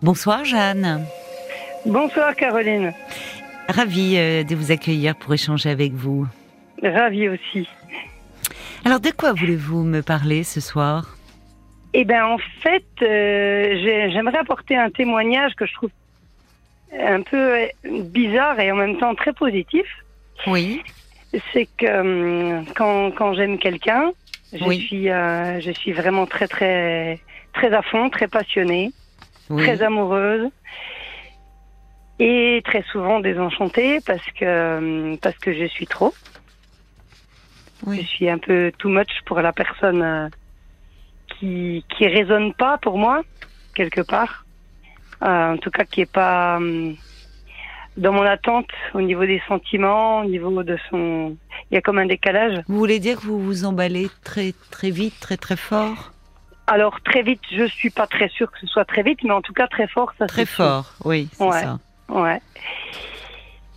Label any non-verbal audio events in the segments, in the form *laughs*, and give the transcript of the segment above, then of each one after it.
Bonsoir Jeanne. Bonsoir Caroline. Ravie euh, de vous accueillir pour échanger avec vous. Ravie aussi. Alors de quoi voulez-vous me parler ce soir? Eh bien en fait, euh, j'aimerais apporter un témoignage que je trouve un peu euh, bizarre et en même temps très positif. Oui. C'est que quand, quand j'aime quelqu'un, je, suis, je suis vraiment très très très à fond, très passionnée très amoureuse et très souvent désenchantée parce que parce que je suis trop. Je suis un peu too much pour la personne euh, qui qui résonne pas pour moi quelque part. Euh, en tout cas, qui est pas euh, dans mon attente au niveau des sentiments, au niveau de son. Il y a comme un décalage. Vous voulez dire que vous vous emballez très très vite, très très fort? Alors très vite, je suis pas très sûre que ce soit très vite, mais en tout cas très fort, ça. Très fort, oui, c'est ça. Ouais.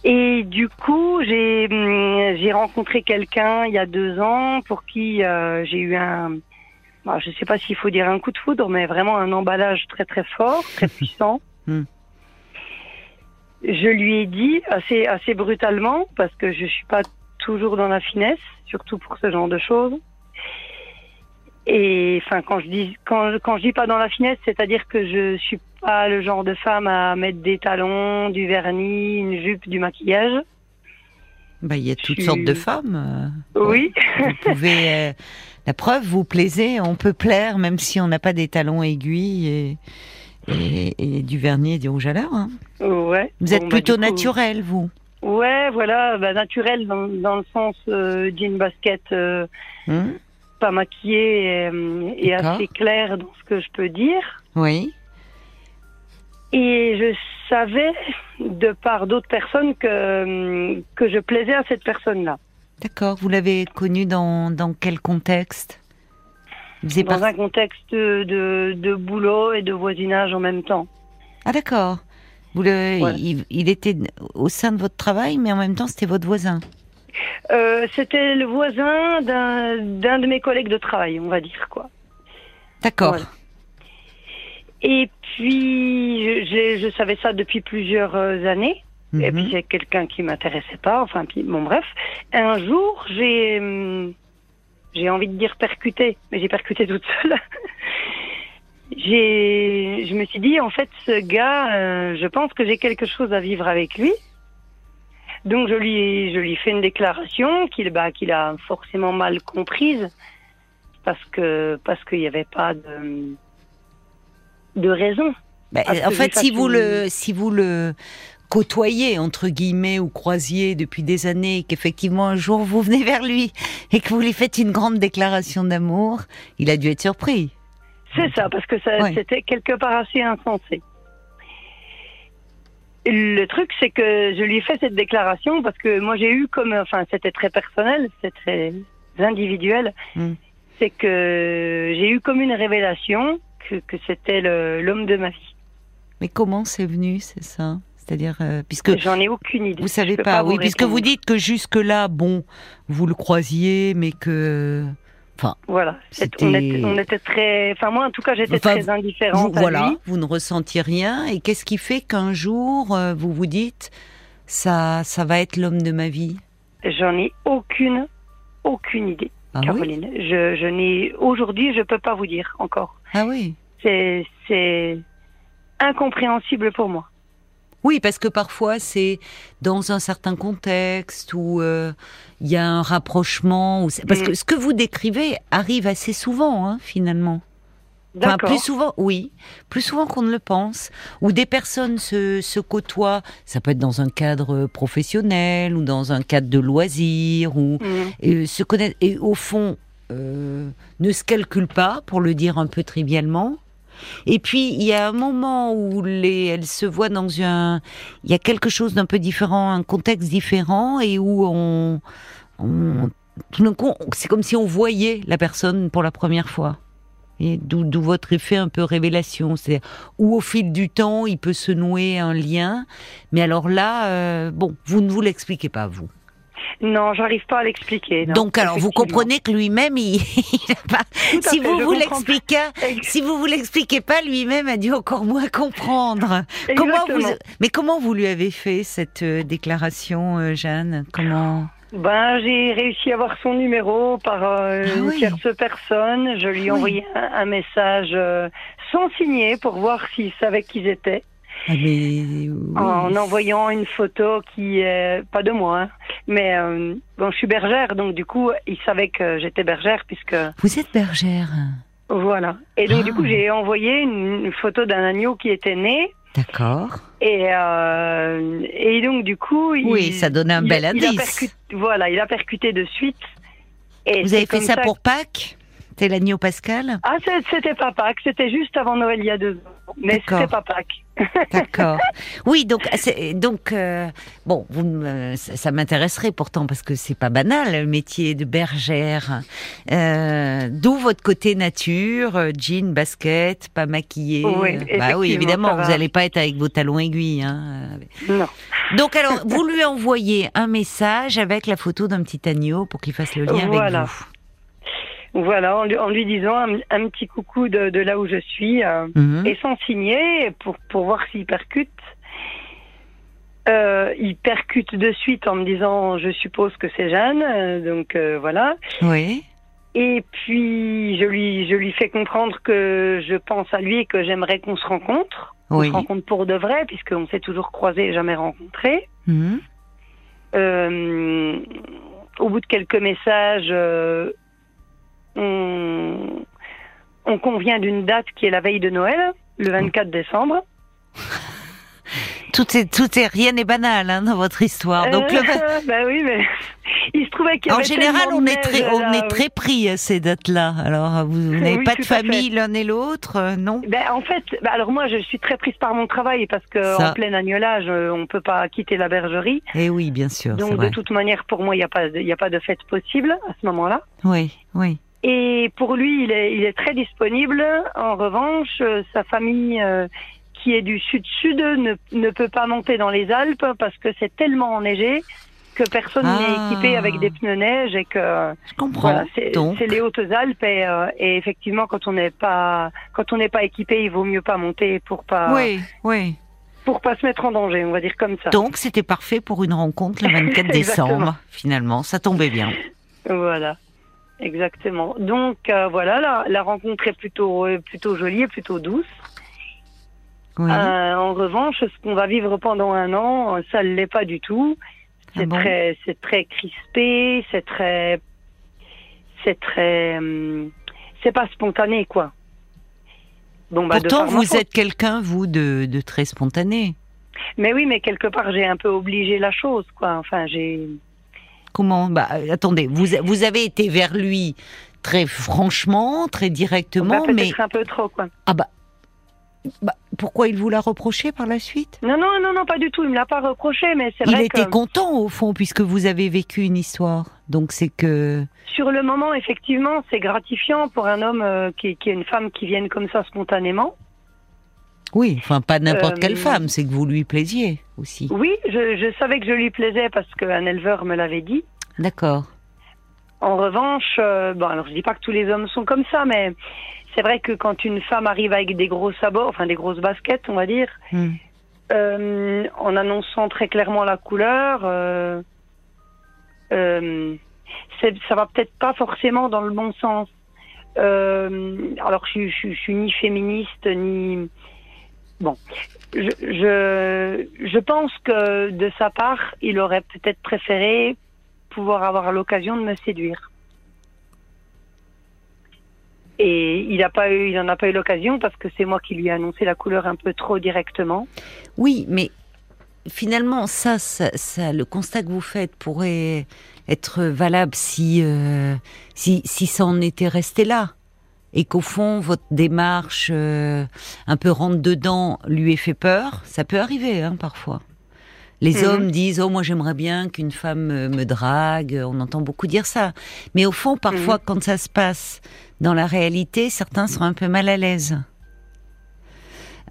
Et du coup, j'ai hum, j'ai rencontré quelqu'un il y a deux ans pour qui euh, j'ai eu un, bah, je sais pas s'il faut dire un coup de foudre, mais vraiment un emballage très très fort, très *laughs* puissant. Hmm. Je lui ai dit assez assez brutalement parce que je suis pas toujours dans la finesse, surtout pour ce genre de choses. Et enfin, quand je dis quand, quand je dis pas dans la finesse, c'est-à-dire que je suis pas le genre de femme à mettre des talons, du vernis, une jupe, du maquillage. Bah, il y a toutes sortes de femmes. Euh, oui. Vous pouvez. Euh, la preuve, vous plaisez. On peut plaire même si on n'a pas des talons aiguilles et, et, du vernis et du rouge à lèvres. Hein. Ouais. Vous êtes bah, plutôt naturel, vous. Ouais, voilà, bah, naturel dans, dans le sens euh, jean basket. Euh, hum pas maquillée et, assez claire dans ce que je peux dire. Oui. Et je savais, de par d'autres personnes, que, que je plaisais à cette personne-là. D'accord. Vous l'avez connue dans, dans quel contexte? Dans un contexte de, de, boulot et de voisinage en même temps. Ah d'accord. Vous le, il, était au sein de votre travail, mais en même temps, c'était votre voisin. Euh, c'était le voisin d'un de mes collègues de travail, on va dire quoi. D'accord. Et puis, je, je, savais ça depuis plusieurs euh, années. Et puis, mhm. c'est quelqu'un qui m'intéressait pas. Enfin, puis, bon, bref. Un jour, j'ai, hum, j'ai envie de dire percuté, mais j'ai percuté toute seule. *laughs* j'ai, je me suis dit, en fait, ce gars, euh, je pense que j'ai quelque chose à vivre avec lui. Donc je lui, je lui fais une déclaration qu'il bah, qu'il a forcément mal comprise parce que parce qu'il n'y avait pas de, de raison. Bah, en fait, si vous le si vous le côtoyez entre guillemets ou croisiez depuis des années, qu'effectivement un jour vous venez vers lui et que vous lui faites une grande déclaration d'amour, il a dû être surpris. C'est ça, parce que ça, c'était quelque part assez insensé. Le truc, c'est que je lui ai fait cette déclaration parce que moi j'ai eu comme, enfin c'était très personnel, c'est très individuel, hmm. c'est que j'ai eu comme une révélation que, que c'était l'homme de ma vie. Mais comment c'est venu, c'est ça? C'est-à-dire euh, puisque j'en ai aucune idée. Vous savez pas, oui, puisque vous dites que jusque là, bon, vous le croisiez, mais que voilà, on était, très. Enfin, moi, en tout cas, j'étais très indifférente. voilà, vous ne ressentiez rien. Et qu'est-ce qui fait qu'un jour, euh, vous vous dites, ça, ça va être l'homme de ma vie? J'en ai aucune, aucune idée, ah Caroline. je, je n'ai aujourd'hui, je peux pas vous dire encore. Ah oui? C'est incompréhensible pour moi. Oui, parce que parfois c'est dans un certain contexte où euh, il y a un rapprochement. Parce que mm. ce que vous décrivez arrive assez souvent, hein, finalement. Enfin, plus souvent, oui, plus souvent qu'on ne le pense, où des personnes se, se côtoient, ça peut être dans un cadre professionnel ou dans un cadre de loisirs, ou mm. et, se connaissent, et au fond euh, ne se calculent pas, pour le dire un peu trivialement, et puis, il y a un moment où les, elles se voient dans un, il y a quelque chose d'un peu différent, un contexte différent, et où on, on c'est comme si on voyait la personne pour la première fois. Et d'où votre effet un peu révélation, c'est où au fil du temps il peut se nouer un lien, mais alors là, euh, bon, vous ne vous l'expliquez pas vous. Non, j'arrive pas à l'expliquer. Donc alors vous comprenez que lui-même, il, *laughs* il a pas. Si fait, vous vous l'expliquez, Ex- si vous vous l'expliquez pas, lui-même a dû encore moins comprendre. *laughs* Comment vous, mais comment vous lui avez fait cette euh, déclaration, euh, Jeanne? Comment? Ben, j'ai réussi à avoir son numéro par euh, Ah une oui. tierce personne. Je lui ai Oui. envoyé un, un message euh, sans signer pour voir s'il savait qui j'étais. Ah, mais oui. En envoyant une photo qui est pas de moi, hein, mais euh, bon, je suis bergère, donc du coup, il savait que j'étais bergère puisque Vous êtes bergère, voilà. Et donc du Ah. coup, j'ai envoyé une, photo d'un agneau qui était né. d'accord Et, euh, et donc du coup, il, Oui, ça donnait un bel il indice. percuté- voilà, il a percuté de suite. Et Vous avez fait comme ça pour Pâques? C'était l'agneau pascal? Ah, c'était pas Pâques, c'était juste avant Noël il y a deux ans. Mais D'accord. c'était pas Pâques. *laughs* D'accord. Oui, donc donc euh, bon, vous ça, ça m'intéresserait pourtant parce que c'est pas banal le métier de bergère. Euh, D'où votre côté nature, euh, jean, basket, pas maquillé. Oui, bah oui, évidemment, vous n'allez pas être avec vos talons aiguilles. Hein. Non. Donc alors, vous lui envoyez un message avec la photo d'un petit agneau pour qu'il fasse le lien Voilà. avec vous. Voilà, en lui, en lui disant un, un petit coucou de, de là où je suis. euh, Mhm. et sans signer pour, pour voir s'il percute. Euh, il percute de suite en me disant je suppose que c'est Jeanne, euh, donc voilà. Oui. Et puis je lui je lui fais comprendre que je pense à lui et que j'aimerais qu'on se rencontre, qu'on Oui. se rencontre pour de vrai puisqu'on s'est toujours croisés et jamais rencontrés. Mhm. Au bout de quelques messages, on, on convient d'une date qui est la veille de Noël, le 24 décembre. *laughs* Tout est tout est rien n'est banal hein, dans votre histoire. Donc le Euh, bah oui, mais *laughs* il se trouvait qu'il y En général, on est très, on là, est très pris à ces dates-là. Alors, vous, vous n'avez Oui, pas de famille l'un et l'autre, euh, non? Ben, en fait, ben, alors moi, je suis très prise par mon travail parce que Ça. en plein agnolage, euh, on peut pas quitter la bergerie. Eh oui, bien sûr, Donc, de vrai. toute manière, pour moi, il n'y a pas, il a pas de fête possible à ce moment-là. Oui, oui. Et pour lui, il est, il est très disponible. En revanche, euh, sa famille, euh, qui est du sud-sud, ne, ne peut pas monter dans les Alpes parce que c'est tellement enneigé que personne Ah. n'est équipé avec des pneus neige et que Je comprends. Voilà, c'est Donc, c'est les Hautes-Alpes et, euh, et effectivement quand on n'est pas quand on n'est pas équipé, il vaut mieux pas monter pour pas oui, oui. pour pas se mettre en danger, on va dire comme ça. Donc, c'était parfait pour une rencontre le *laughs* 24 Exactement. décembre. Finalement, ça tombait bien. Voilà. Exactement. Donc euh, voilà, la, la rencontre est plutôt euh, plutôt jolie et plutôt douce. Oui. Euh, en revanche, ce qu'on va vivre pendant un an, ça ne l'est pas du tout. C'est Ah bon? très c'est très crispé, c'est très c'est très hum, c'est pas spontané quoi. Bon bah Pourtant, vous faute. êtes quelqu'un, vous, de, de très spontané. Mais oui, mais quelque part, j'ai un peu obligé la chose, quoi. Enfin, j'ai. Comment Bah, attendez, vous, vous avez été vers lui très franchement, très Bah, directement, peut-être mais un peu trop, quoi. ah bah, bah, pourquoi il vous l'a reproché par la suite? Non, non, non, non, pas du tout. Il me l'a pas reproché, mais c'est Il vrai était que content au fond puisque vous avez vécu une histoire. Donc c'est que sur le moment, effectivement, c'est gratifiant pour un homme euh, qui, qui est une femme qui vienne comme ça spontanément. Oui, enfin pas n'importe Euh, quelle femme, c'est que vous lui plaisiez aussi. Oui, je, je savais que je lui plaisais parce qu'un éleveur me l'avait dit. D'accord. En revanche, euh, bon, alors je dis pas que tous les hommes sont comme ça, mais c'est vrai que quand une femme arrive avec des gros sabots, enfin des grosses baskets, on va dire, Hmm. euh, en annonçant très clairement la couleur, euh, euh, ça va peut-être pas forcément dans le bon sens. Euh, alors je, je, je suis ni féministe ni bon. Je, je, pense que de sa part, il aurait peut-être préféré pouvoir avoir l'occasion de me séduire. Et il n'a pas eu, il en a pas eu l'occasion parce que c'est moi qui lui ai annoncé la couleur un peu trop directement. Oui, mais finalement, ça, ça, ça, le constat que vous faites pourrait être valable si, euh, si, si ça en était resté là. Et qu'au fond, votre démarche euh, un peu rentre dedans lui ait fait peur. Ça peut arriver, hein, parfois. Les Mhm. hommes disent oh moi j'aimerais bien qu'une femme euh, me drague. On entend beaucoup dire ça. Mais au fond, parfois, quand ça se passe dans la réalité, certains sont un peu mal à l'aise.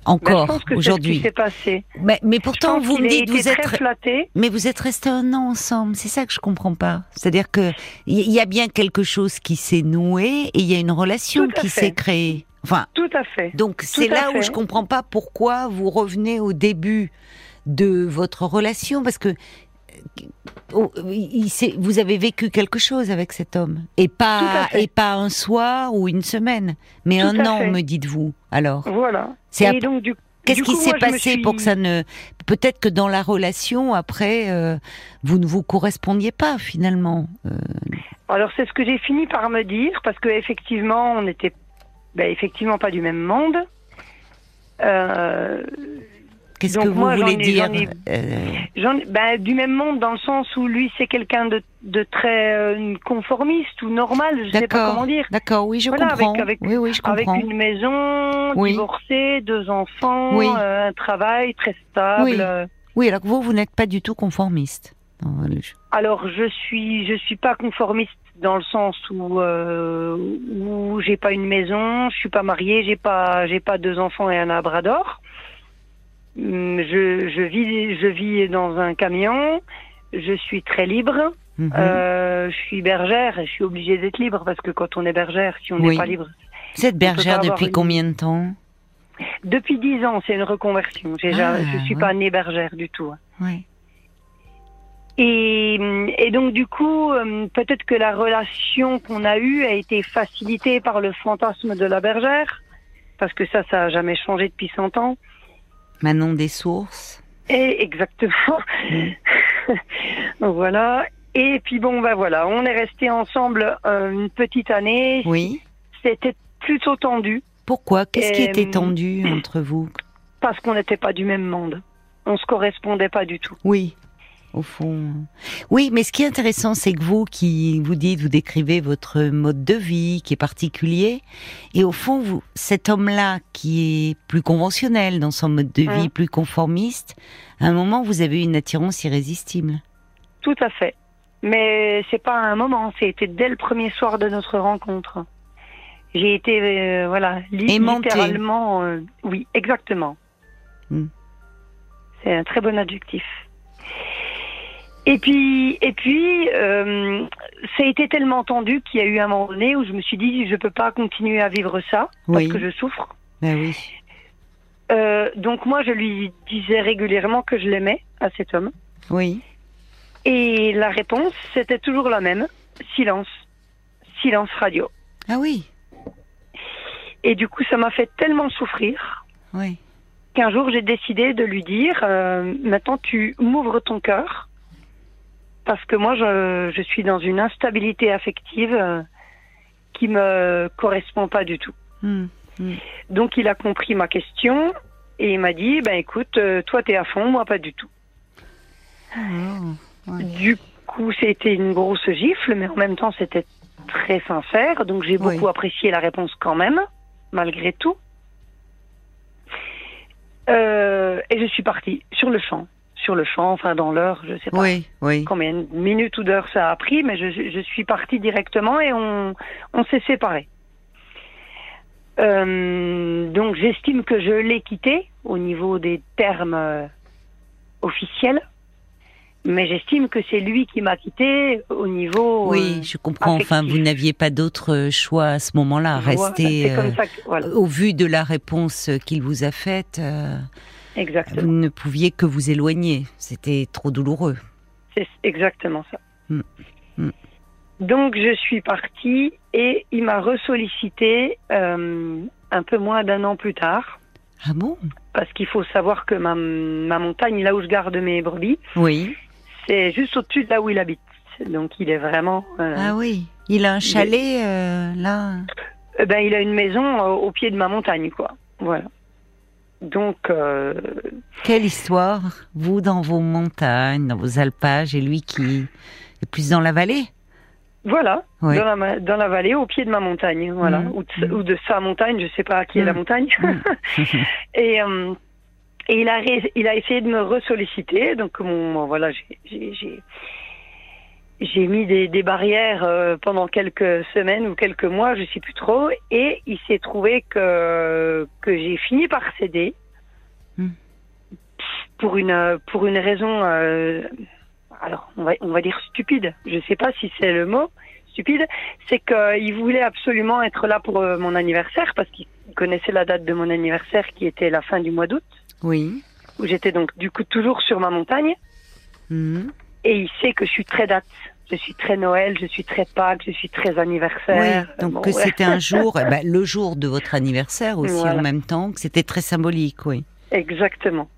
Encore Ben, que aujourd'hui. Passé. Mais, mais pourtant, vous me dites, vous êtes, flatté. mais vous êtes restés un an ensemble. C'est ça que je comprends pas. C'est-à-dire que il y a bien quelque chose qui s'est noué et il y a une relation qui s'est créée. Enfin, Tout à fait. donc c'est là où je comprends pas pourquoi vous revenez au début de votre relation parce que oh, il s'est- vous avez vécu quelque chose avec cet homme et pas et pas un soir ou une semaine, mais Tout un an, fait. me dites-vous. Alors, Voilà. C'est Et ap- donc, du qu'est-ce qui s'est passé suis- pour que ça ne peut-être que dans la relation après euh, vous ne vous correspondiez pas finalement. Euh, Alors c'est ce que j'ai fini par me dire parce que effectivement on n'était ben, effectivement pas du même monde. Euh, Qu'est-ce que vous voulez ai- dire ai- euh, ben, du même monde dans le sens où lui c'est quelqu'un de, de très euh, conformiste ou normal, je sais pas D'accord. comment dire. D'accord, oui, je Voilà, comprends. avec- avec- oui, oui, je Avec comprends. une maison, Oui. divorcée, deux enfants, Oui. euh, un travail très stable. Oui. Oui, alors que vous, vous n'êtes pas du tout conformiste. Alors je suis je suis pas conformiste dans le sens où euh, où j'ai pas une maison, je suis pas mariée, j'ai pas j'ai pas deux enfants et un labrador. Hum, Je je vis je vis dans un camion, je suis très libre. Mhm. Euh, je suis bergère et je suis obligée d'être libre parce que quand on est bergère, si on n'est Oui. pas libre. Vous êtes bergère depuis une- combien de temps Depuis dix ans, c'est une reconversion. Ja- Ah, je suis ouais. pas née bergère du tout. Oui. Et, et donc du coup, euh, peut-être que la relation qu'on a eue a été facilitée par le fantasme de la bergère, parce que ça, ça a jamais changé depuis 100 ans. Manon des sources. Et exactement. Donc *laughs* voilà. Et puis bon, ben voilà, on est restés ensemble euh, une petite année. Oui. C'était plutôt tendu Pourquoi? Qu'est-ce qui Euh, était tendu entre vous? *clears throat* Parce qu'on n'était pas du même monde. On se correspondait pas du tout. Oui, au fond. Oui, mais ce qui est intéressant, c'est que vous, qui vous dites, vous décrivez votre mode de vie qui est particulier, et au fond, vous, cet homme-là qui est plus conventionnel dans son mode de vie, Mm. plus conformiste, à un moment, vous avez une attirance irrésistible. Tout à fait. Mais c'est pas un moment, c'était dès le premier soir de notre rencontre. J'ai été, euh, voilà, littéralement, euh, oui, exactement. Hmm. C'est un très bon adjectif. Et puis, et puis, euh, ça a été tellement tendu qu'il y a eu un moment donné où je me suis dit, je peux pas continuer à vivre ça parce que je souffre. Ben oui. Euh, donc moi, je lui disais régulièrement que je l'aimais à cet homme. Oui. Et la réponse, c'était toujours la même. Silence. Silence radio. Ah oui. Et du coup, ça m'a fait tellement souffrir Oui. qu'un jour, j'ai décidé de lui dire, euh, maintenant, tu m'ouvres ton cœur. Parce que moi, je, je suis dans une instabilité affective euh, qui me correspond pas du tout. Hmm. Donc, il a compris ma question et il m'a dit, ben écoute, euh, toi, t'es à fond, moi, pas du tout. Oh. Ouais. Du coup, c'était une grosse gifle, mais en même temps, c'était très sincère. Donc, j'ai Oui. beaucoup apprécié la réponse quand même, malgré tout. Euh, et je suis partie sur le champ. Sur le champ, enfin, dans l'heure, je sais pas Oui, oui. combien de minutes ou d'heures ça a pris, mais je, je suis partie directement et on, on s'est séparés. Euh, donc, j'estime que je l'ai quitté au niveau des termes euh, officiels. Mais j'estime que c'est lui qui m'a quitté au niveau. Oui, euh, je comprends. Enfin, vous n'aviez pas d'autre choix à ce moment-là. voilà, Rester comme ça que, voilà, au vu de la réponse qu'il vous a faite, vous ne pouviez que vous éloigner. C'était trop douloureux. C'est exactement ça. Mm. Mm. Donc je suis partie et il m'a ressollicité euh, un peu moins d'un an plus tard. Ah bon? Parce qu'il faut savoir que ma, ma montagne, là où je garde mes brebis, Oui. c'est juste au-dessus de là où il habite. Donc il est vraiment... euh, Ah oui. Il a un chalet euh, là? ben, il a une maison au pied de ma montagne, quoi. Voilà. Donc, euh, Quelle histoire Vous dans vos montagnes, dans vos alpages, et lui qui est plus dans la vallée? voilà, Oui. dans, la, ma- dans la vallée, au pied de ma montagne, voilà. Mm. Ou, de, ou de sa montagne, je sais pas qui est la Mm. montagne. *laughs* et, euh, et il a, ré- il a essayé de me ressolliciter. Donc, bon, voilà, j'ai- j'ai mis des, des barrières euh, pendant quelques semaines ou quelques mois, je sais plus trop. Et il s'est trouvé que, que j'ai fini par céder Hmm. Pour une pour une raison, euh, alors on va on va dire stupide. Je sais pas si c'est le mot stupide. C'est qu'il voulait absolument être là pour euh, mon anniversaire parce qu'il connaissait la date de mon anniversaire qui était la fin du mois d'août. Oui. Où j'étais donc du coup toujours sur ma montagne. Mhm. Et il sait que je suis très date. Je suis très Noël, je suis très Pâques, je suis très anniversaire. Oui, donc Bon, que ouais. c'était un *laughs* jour, eh ben, le jour de votre anniversaire aussi Voilà. en même temps, que c'était très symbolique, oui. Exactement.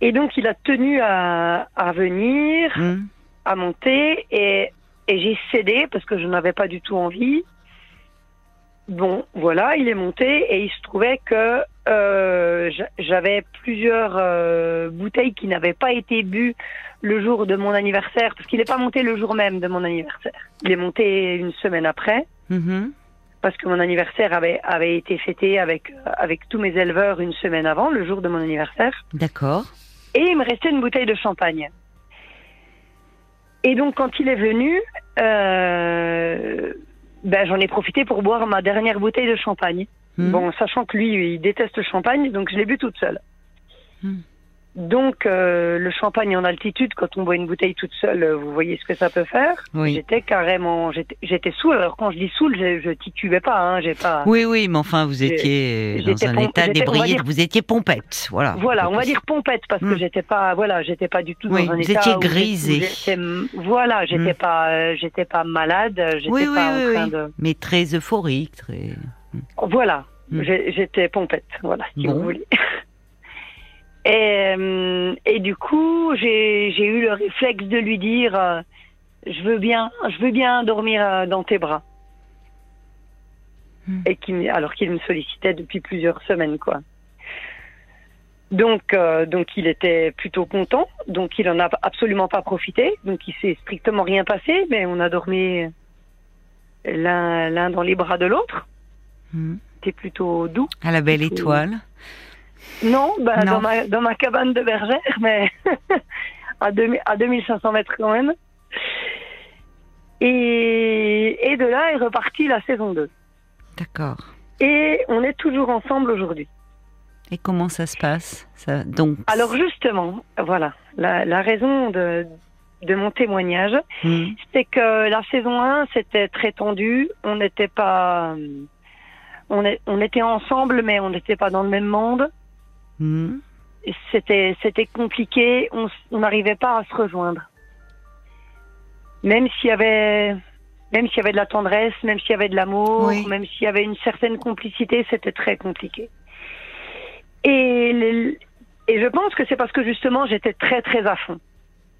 Et donc il a tenu à, à venir, Mhm. à monter, et, et j'ai cédé parce que je n'avais pas du tout envie. Bon, voilà, il est monté et il se trouvait que euh, j'a- j'avais plusieurs euh, bouteilles qui n'avaient pas été bues le jour de mon anniversaire, parce qu'il n'est pas monté le jour même de mon anniversaire. Il est monté une semaine après, Mhm. parce que mon anniversaire avait, avait été fêté avec, avec tous mes éleveurs une semaine avant, le jour de mon anniversaire. D'accord. Et il me restait une bouteille de champagne. Et donc, quand il est venu, euh, ben, j'en ai profité pour boire ma dernière bouteille de champagne. Mhm. Bon, sachant que lui, il déteste le champagne, donc je l'ai bu toute seule. Hmm. Donc, euh, le champagne en altitude, quand on boit une bouteille toute seule, euh, vous voyez ce que ça peut faire. Oui. J'étais carrément, j'étais- j'étais saoule. Alors quand je dis saoule, je, je titubais pas, hein, j'ai pas. Oui, oui, mais enfin, vous étiez dans j'étais un état dire- vous étiez pompette, voilà. Voilà, on va dire pompette parce que Hmm. j'étais pas, voilà, j'étais pas du tout Oui, dans un vous état étiez j'ai- où grisée. Voilà, j'étais Hmm. pas, euh, j'étais pas malade, j'étais Oui, oui, pas en train oui. de. Mais très euphorique, très. Voilà, Hmm. j'ai- j'étais pompette, voilà, si Bon. vous voulez. Et, euh, et du coup, j'ai eu le réflexe de lui dire, euh, je veux bien, je veux bien dormir euh, dans tes bras. Hmm. Et qui, alors qu'il me sollicitait depuis plusieurs semaines, quoi. Donc, euh, donc il était plutôt content. Donc, il en a absolument pas profité. Donc, il s'est strictement rien passé, mais on a dormi l'un dans les bras de l'autre. Mhm. C'était plutôt doux. À la belle étoile. Non, bah, Non. Dans, ma, dans ma cabane de bergère, mais *laughs* à, 2000 à 2500 mètres quand même. Et, et de là est repartie la saison 2. D'accord. Et on est toujours ensemble aujourd'hui. Et comment ça se passe ça, Donc? Alors justement, voilà, la, la raison de, de mon témoignage, Mhm. c'est que la saison 1, c'était très tendu. On n'était pas... On, est, on était ensemble, mais on n'était pas dans le même monde. Mhm. c'était c'était compliqué, on n'arrivait pas à se rejoindre. Même s'il y avait même s'il y avait de la tendresse, même s'il y avait de l'amour, Oui. même s'il y avait une certaine complicité, c'était très compliqué. Et les- et je pense que c'est parce que justement j'étais très très à fond.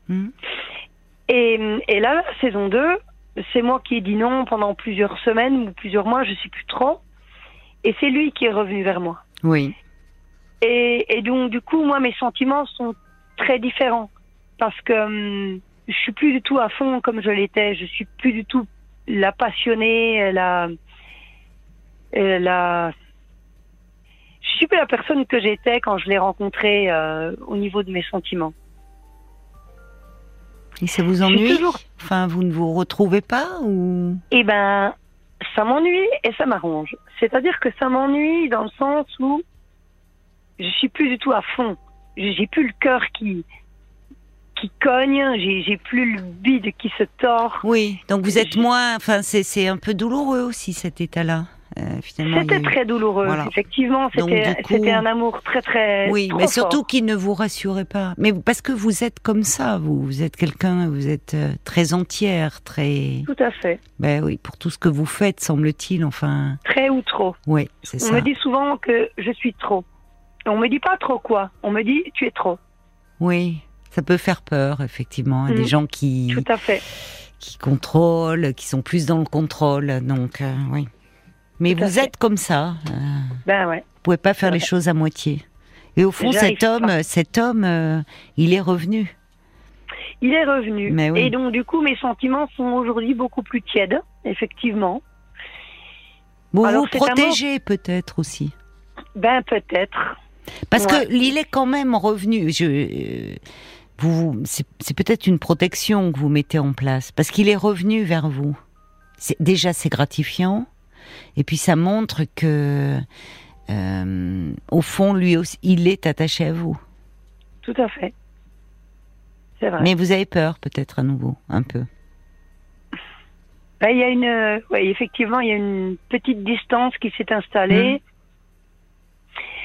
Mhm. Et, et là, la saison 2, c'est moi qui ai dit non pendant plusieurs semaines ou plusieurs mois, je sais plus trop. Et c'est lui qui est revenu vers moi. Oui. Et, et donc, du coup, moi, mes sentiments sont très différents. Parce que hum, je suis plus du tout à fond comme je l'étais. Je suis plus du tout la passionnée, la. euh, la je suis plus la personne que j'étais quand je l'ai rencontré euh, au niveau de mes sentiments. Et ça vous ennuie toujours- Enfin, vous ne vous retrouvez pas ou Eh ben, ça m'ennuie et ça m'arrange. C'est-à-dire que ça m'ennuie dans le sens où je suis plus du tout à fond. J'ai plus le cœur qui qui cogne, j'ai plus le bide qui se tord. Oui. Donc vous êtes moins. Enfin, c'est un peu douloureux aussi cet état-là. Euh, C'était eu- très douloureux. Voilà. Effectivement, c'était coup- un amour très très Oui, trop mais surtout qu'il ne vous rassurait pas. Mais parce que vous êtes comme ça, vous, vous êtes quelqu'un, vous êtes euh, très entière, très. Tout à fait. Ben oui, pour tout ce que vous faites, semble-t-il. Enfin, Très ou trop. oui, c'est On ça. me dit souvent que je suis trop. On me dit pas trop quoi. On me dit tu es trop. Oui, ça peut faire peur, effectivement. Y a Mm. Des gens qui Tout à fait. qui contrôlent, qui sont plus dans le contrôle. Donc, euh, oui. Mais Tout à vous fait. êtes comme ça. euh, Ben ouais. vous pouvez pas faire les choses à moitié. Et au fond, cet homme, pas. cet homme, euh, il est revenu. Il est revenu. Mais oui. Et donc, du coup, mes sentiments sont aujourd'hui beaucoup plus tièdes, effectivement. Vous Alors, vous mot- protégez peut-être aussi. Ben, peut-être. Parce Ouais. que il est quand même revenu. Je, euh, vous, c'est peut-être une protection que vous mettez en place, parce qu'il est revenu vers vous. Déjà, c'est gratifiant, et puis ça montre que euh, au fond, lui aussi, il est attaché à vous. Tout à fait. C'est vrai. Mais vous avez peur, peut-être à nouveau, un peu. Ben, il y a une, euh, ouais, effectivement, il y a une petite distance qui s'est installée. Mmh.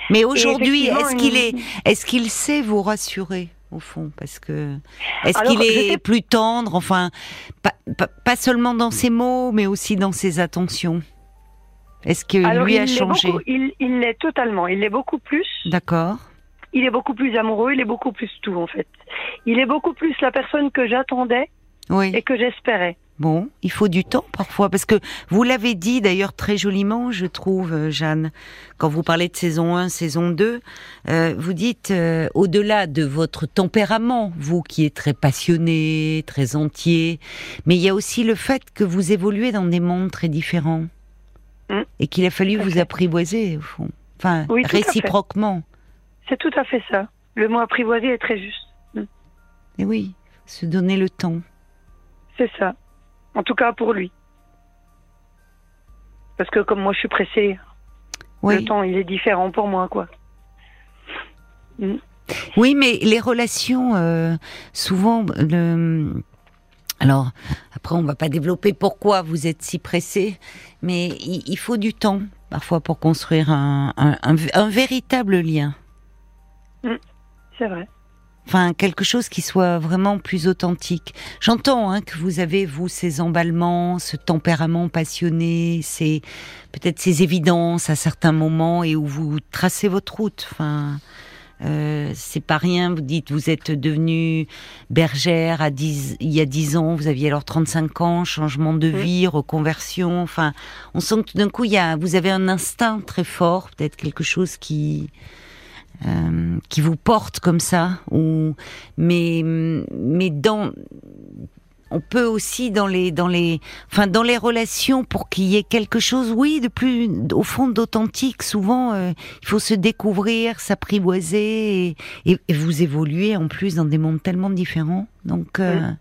Mais aujourd'hui, est-ce qu'il est, est-ce qu'il sait vous rassurer au fond? Parce que est-ce qu'il est plus tendre Enfin, pas, pas, pas seulement dans ses mots, mais aussi dans ses attentions? Est-ce que Alors, lui a changé? beaucoup- il l'est totalement. Il l'est beaucoup plus. D'accord. Il est beaucoup plus amoureux. Il est beaucoup plus tout en fait. Il est beaucoup plus la personne que j'attendais Oui. et que j'espérais. Bon, il faut du temps parfois, parce que vous l'avez dit d'ailleurs très joliment, je trouve, euh, Jeanne, quand vous parlez de saison 1, saison 2, euh, vous dites, euh, au-delà de votre tempérament, vous qui êtes très passionné, très entier, mais il y a aussi le fait que vous évoluez dans des mondes très différents, Mm. et qu'il a fallu vous apprivoiser, au fond. Enfin, Oui, réciproquement. C'est tout à fait ça. Le mot apprivoisé est très juste. Et oui, se donner le temps. C'est ça. En tout cas pour lui. Parce que comme moi je suis pressée, Oui. le temps il est différent pour moi quoi. Mm. Oui, mais les relations, euh, souvent, le... alors après, on va pas développer pourquoi vous êtes si pressé, mais il, il faut du temps parfois pour construire un, un, un- un véritable lien. C'est vrai. Enfin, quelque chose qui soit vraiment plus authentique. J'entends hein, que vous avez, vous, ces emballements, ce tempérament passionné, ces peut-être ces évidences à certains moments et où vous tracez votre route. Enfin, euh, c'est pas rien. Vous dites, vous êtes devenue bergère à 10, il y a 10 ans, vous aviez alors 35 ans, changement de vie, reconversion. Enfin, on sent que tout d'un coup, il y a, vous avez un instinct très fort, peut-être quelque chose qui euh, qui vous porte comme ça ou mais mais dans on peut aussi dans les dans les enfin dans les relations pour qu'il y ait quelque chose oui de plus au fond d'authentique souvent euh, il faut se découvrir s'apprivoiser et, et, et vous évoluer en plus dans des mondes tellement différents donc euh.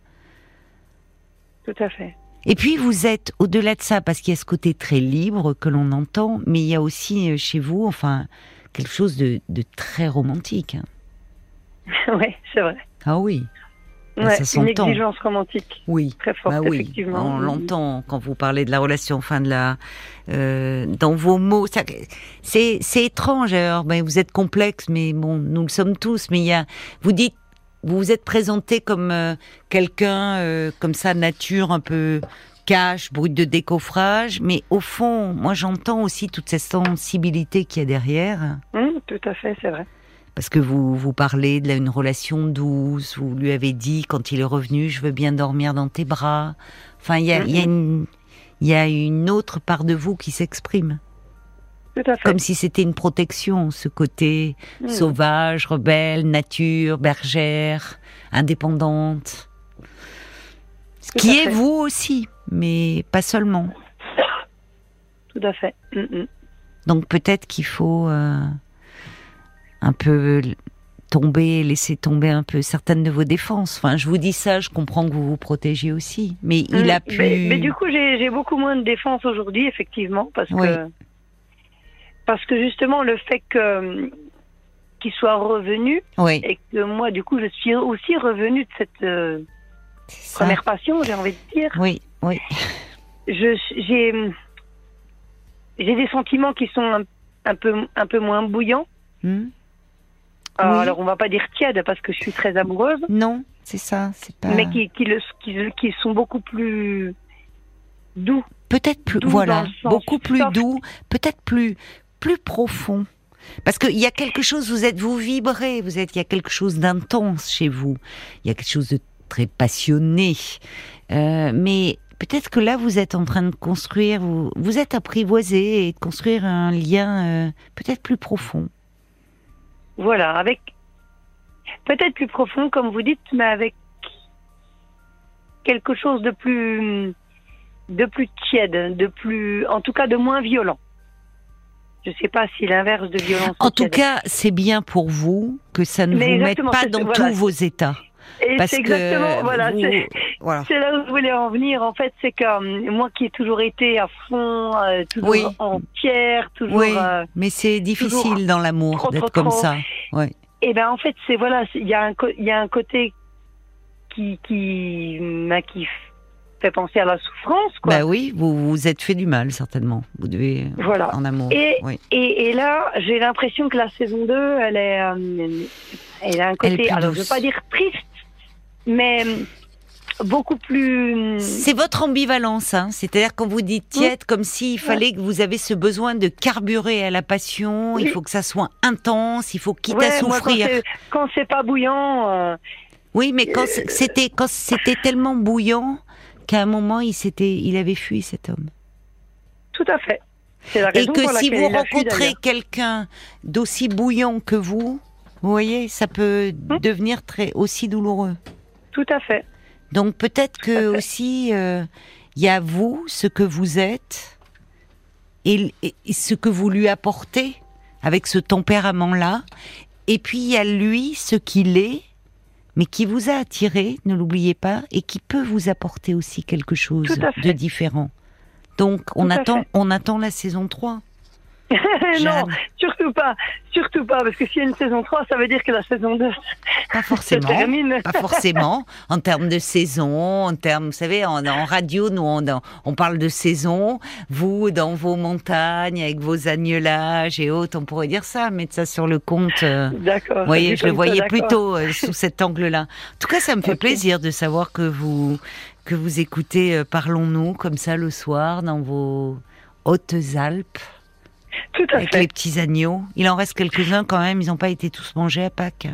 Tout à fait. et puis vous êtes au-delà de ça parce qu'il y a ce côté très libre que l'on entend mais il y a aussi euh, chez vous enfin quelque chose de, de très romantique hein. *laughs* ouais, c'est vrai. ah oui Ouais, ça une exigence romantique oui très forte Bah oui, effectivement. on l'entend quand vous parlez de la relation, enfin de la, euh, dans vos mots. c'est étrange. Alors, ben vous êtes complexe, mais bon, nous le sommes tous. Mais il y a, vous dites, vous vous êtes présenté comme euh, quelqu'un euh, comme ça, nature un peu cash, brut de décoffrage. Mais au fond, moi j'entends aussi toute cette sensibilité qu'il y a derrière. Hum, tout à fait, c'est vrai. Parce que vous vous parlez de la- une relation douce, vous lui avez dit quand il est revenu, je veux bien dormir dans tes bras. Enfin, il y a, y a une, il y a une autre part de vous qui s'exprime, Tout à fait. comme si c'était une protection, ce côté Hum. sauvage, rebelle, nature, bergère, indépendante. Tout qui est fait. vous aussi, mais pas seulement. *coughs* Tout à fait. Hum, hum. Donc peut-être qu'il faut euh, un peu tomber, laisser tomber un peu certaines de vos défenses. Enfin, je vous dis ça, je comprends que vous vous protégez aussi, mais il Hum, a pu. Mais, mais du coup, j'ai beaucoup moins de défense aujourd'hui, effectivement, parce Oui. que parce que justement le fait que qu'il soit revenu Oui, et que moi, du coup, je suis aussi revenue de cette euh, ça. première passion, j'ai envie de dire. Oui, oui, Je j'ai j'ai des sentiments qui sont un, un peu un peu moins bouillants. Hmm Euh, Oui. Alors, on va pas dire tiède parce que je suis très amoureuse, Non, c'est ça, c'est pas. mais qui qui, le, qui qui sont beaucoup plus doux. Peut-être plus, doux voilà, beaucoup plus soft. doux, peut-être plus, plus profond. Parce qu'il y a quelque chose, vous êtes, vous vibrez, vous êtes, il y a quelque chose d'intense chez vous. Il y a quelque chose de très passionné. Euh, mais peut-être que là, vous êtes en train de construire, vous, vous êtes apprivoisé et de construire un lien euh, peut-être plus profond. Voilà, avec peut-être plus profond, comme vous dites, mais avec quelque chose de plus de plus tiède, de plus, en tout cas, de moins violent. Je sais pas si l'inverse de violence. En tout tiède. cas, c'est bien pour vous que ça ne Mais vous mette pas dans voilà. tous vos états. Et c'est exactement, voilà, vous- c'est- voilà. Là où je voulais en venir. En fait, c'est que euh, moi qui ai toujours été à fond, euh, toujours Oui. entière, toujours. Oui, euh, mais c'est difficile dans l'amour trop, d'être trop, comme trop. ça. Ouais. Et ben en fait, c'est voilà, il y y a un côté qui qui m'a qui fait penser à la souffrance, quoi. Bah oui, vous vous êtes fait du mal certainement. Vous devez Voilà. en amour. Et, oui. et, et là, j'ai l'impression que la saison 2, elle est, euh, elle a un côté, alors je veux pas dire triste, mais euh, beaucoup plus. C'est votre ambivalence, hein. c'est-à-dire quand vous dites tiède, comme s'il fallait que vous avez ce besoin de carburer à la passion, il faut que ça soit intense, il faut quitte à moi, souffrir. c'est- quand c'est pas bouillant, euh, Oui, mais quand c'était quand c'était tellement bouillant qu'à un moment il s'était, il avait fui cet homme. tout à fait. Et que pour si vous rencontrez quelqu'un d'aussi bouillant que vous, vous voyez, ça peut Hum. devenir très aussi douloureux. Tout à fait. Donc peut-être que aussi euh, il y a vous, ce que vous êtes, et, ce que vous lui apportez avec ce tempérament-là, et puis il y a lui, ce qu'il est, mais qui vous a attiré, ne l'oubliez pas, et qui peut vous apporter aussi quelque chose de différent. Donc on Tout attend, on attend la saison 3. *laughs* non, surtout pas, surtout pas, parce que s'il y a une saison 3, ça veut dire que la saison 2 Pas *laughs* se forcément. termine. Pas forcément, en termes de saison, en termes, vous savez, en, en radio, nous, on, on parle de saison. Vous, dans vos montagnes, avec vos agnelages et autres, on pourrait dire ça, mettre ça sur le compte. euh, D'accord. vous voyez, je le ça, voyais plutôt euh, sous cet angle-là. En tout cas, ça me fait plaisir de savoir que vous, que vous écoutez euh, Parlons-nous comme ça le soir dans vos Hautes-Alpes Tout à avec fait. les petits agneaux. Il en reste quelques-uns quand même, ils n'ont pas été tous mangés à Pâques.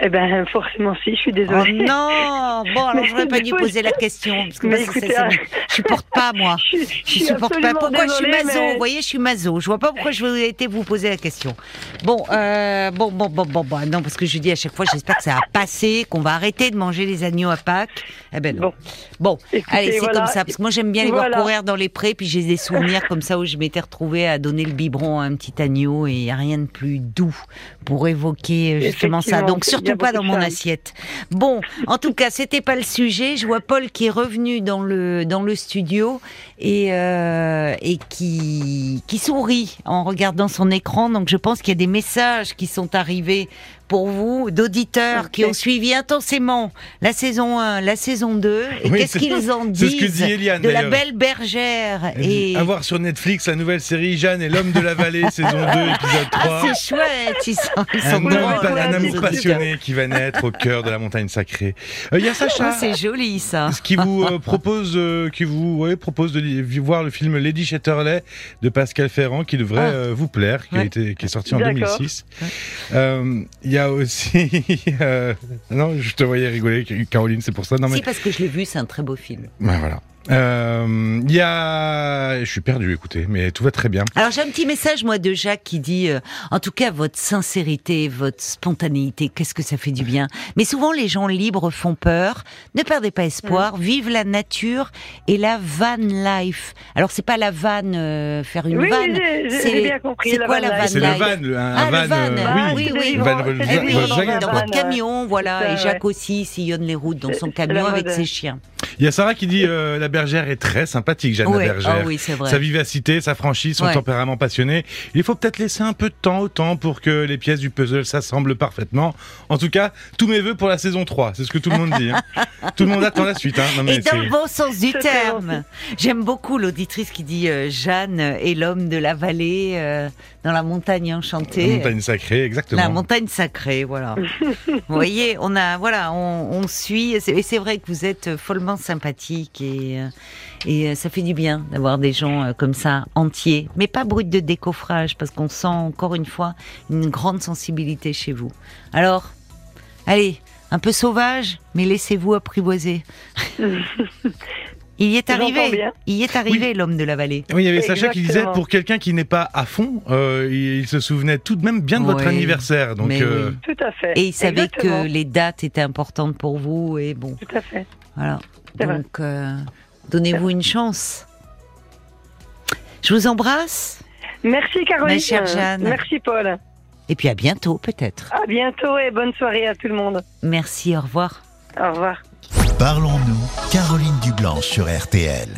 Eh ben, forcément, si, je suis Oh désolée. non Bon, alors Mais j'aurais pas dû poser la question. Parce que moi, écoutez, ça, ça ah, me- je supporte pas, moi. *laughs* Je, je Je supporte pas. Pourquoi je suis maso? mais- Vous voyez, je suis maso. Je vois pas pourquoi je vais été vous poser la question. Bon, euh, bon, bon, bon, bon, bon, non, parce que je dis à chaque fois, j'espère que ça va passer, qu'on va arrêter de manger les agneaux à Pâques. Eh ben non. Bon. Bon, Écoutez, allez, c'est voilà. comme ça. Parce que moi, j'aime bien les Voilà. voir courir dans les prés, puis j'ai des souvenirs comme ça où je m'étais retrouvée à donner le biberon à un petit agneau et il n'y a rien de plus doux pour évoquer euh, justement ça. Donc surtout pas dans mon assiette. Bon, en tout cas, c'était pas le sujet. Je vois Paul qui est revenu dans le dans le studio et euh, et qui qui sourit en regardant son écran. Donc je pense qu'il y a des messages qui sont arrivés pour vous d'auditeurs qui ont suivi intensément la saison 1, la saison 2 et Oui, qu'est-ce qu'ils en c'est ce que disent dit Eliane, de la belle bergère et À voir sur Netflix la nouvelle série Jeanne et l'homme de la vallée, *laughs* saison 2, épisode ah, 3. c'est chouette, ils sont, ils sont Un, homme, drôles, ouais, un amour passionné qui va naître au cœur de la montagne sacrée. Euh, Il y a Ah, Sacha c'est joli ça. ce qui vous euh, propose, euh, qui vous ouais, propose de voir le film Lady Chatterley de Pascal Ferrand, qui devrait Ah. euh, vous plaire, qui, a été, qui est sorti en D'accord. 2006. Euh, Il y a aussi, *laughs* euh, non, je te voyais rigoler, Caroline, c'est pour ça. Non mais, Si parce que je l'ai vu, c'est un très beau film. ben voilà. Euh, Il y a, je suis perdu, écoutez, mais tout va très bien. Alors j'ai un petit message moi de Jacques qui dit euh, en tout cas votre sincérité, votre spontanéité, qu'est-ce que ça fait du bien. Mais souvent les gens libres font peur. Ne perdez pas espoir, vive la nature et la van life. Alors c'est pas la vanne euh, faire une Oui, vanne. c'est- bien compris. c'est quoi la van van life. C'est le van, le- un, Ah, un le van, van, euh, ah, oui, oui, oui, Van Vol- oui, dans van, votre camion, voilà, et Jacques ouais. aussi sillonne les routes dans son camion la avec ses chiens. Il y a Sarah qui dit euh, la bergère est très sympathique, Jeanne Ouais, la bergère. ah oui, c'est vrai. Sa vivacité, sa franchise, son Ouais. tempérament passionné. Il faut peut-être laisser un peu de temps au temps pour que les pièces du puzzle s'assemblent parfaitement. En tout cas, tous mes vœux pour la saison 3. C'est ce que tout le monde dit. hein. *laughs* tout le monde attend la suite. Hein. Non, mais Et dans le bon sens du terme. J'aime beaucoup l'auditrice qui dit euh, Jeanne est l'homme de la vallée euh, dans la montagne La enchantée. montagne sacrée, exactement. La montagne sacrée, voilà. *laughs* vous voyez, on a, voilà, on, on suit. Et c'est- Et c'est vrai que vous êtes follement sympathique et, euh, et euh, ça fait du bien d'avoir des gens euh, comme ça entiers, mais pas brut de décoffrage, parce qu'on sent encore une fois une grande sensibilité chez vous. Alors, allez, un peu sauvage, mais laissez-vous apprivoiser. *laughs* Il y est arrivé. Il y est arrivé, l'homme de la vallée. Oui, il y avait Sacha qui disait pour quelqu'un qui n'est pas à fond, euh, il, il se souvenait tout de même bien de votre anniversaire. Donc, Mais euh, oui. Tout à fait. Et il savait Exactement. que les dates étaient importantes pour vous et bon, Tout à fait. voilà. Donc, euh, donnez-vous une chance. Je vous embrasse Merci Caroline. Ma chère Jeanne. Merci Paul. et puis à bientôt peut-être. À bientôt et bonne soirée à tout le monde. Merci, au revoir. Au revoir. Parlons-nous, Caroline Dublanche sur RTL.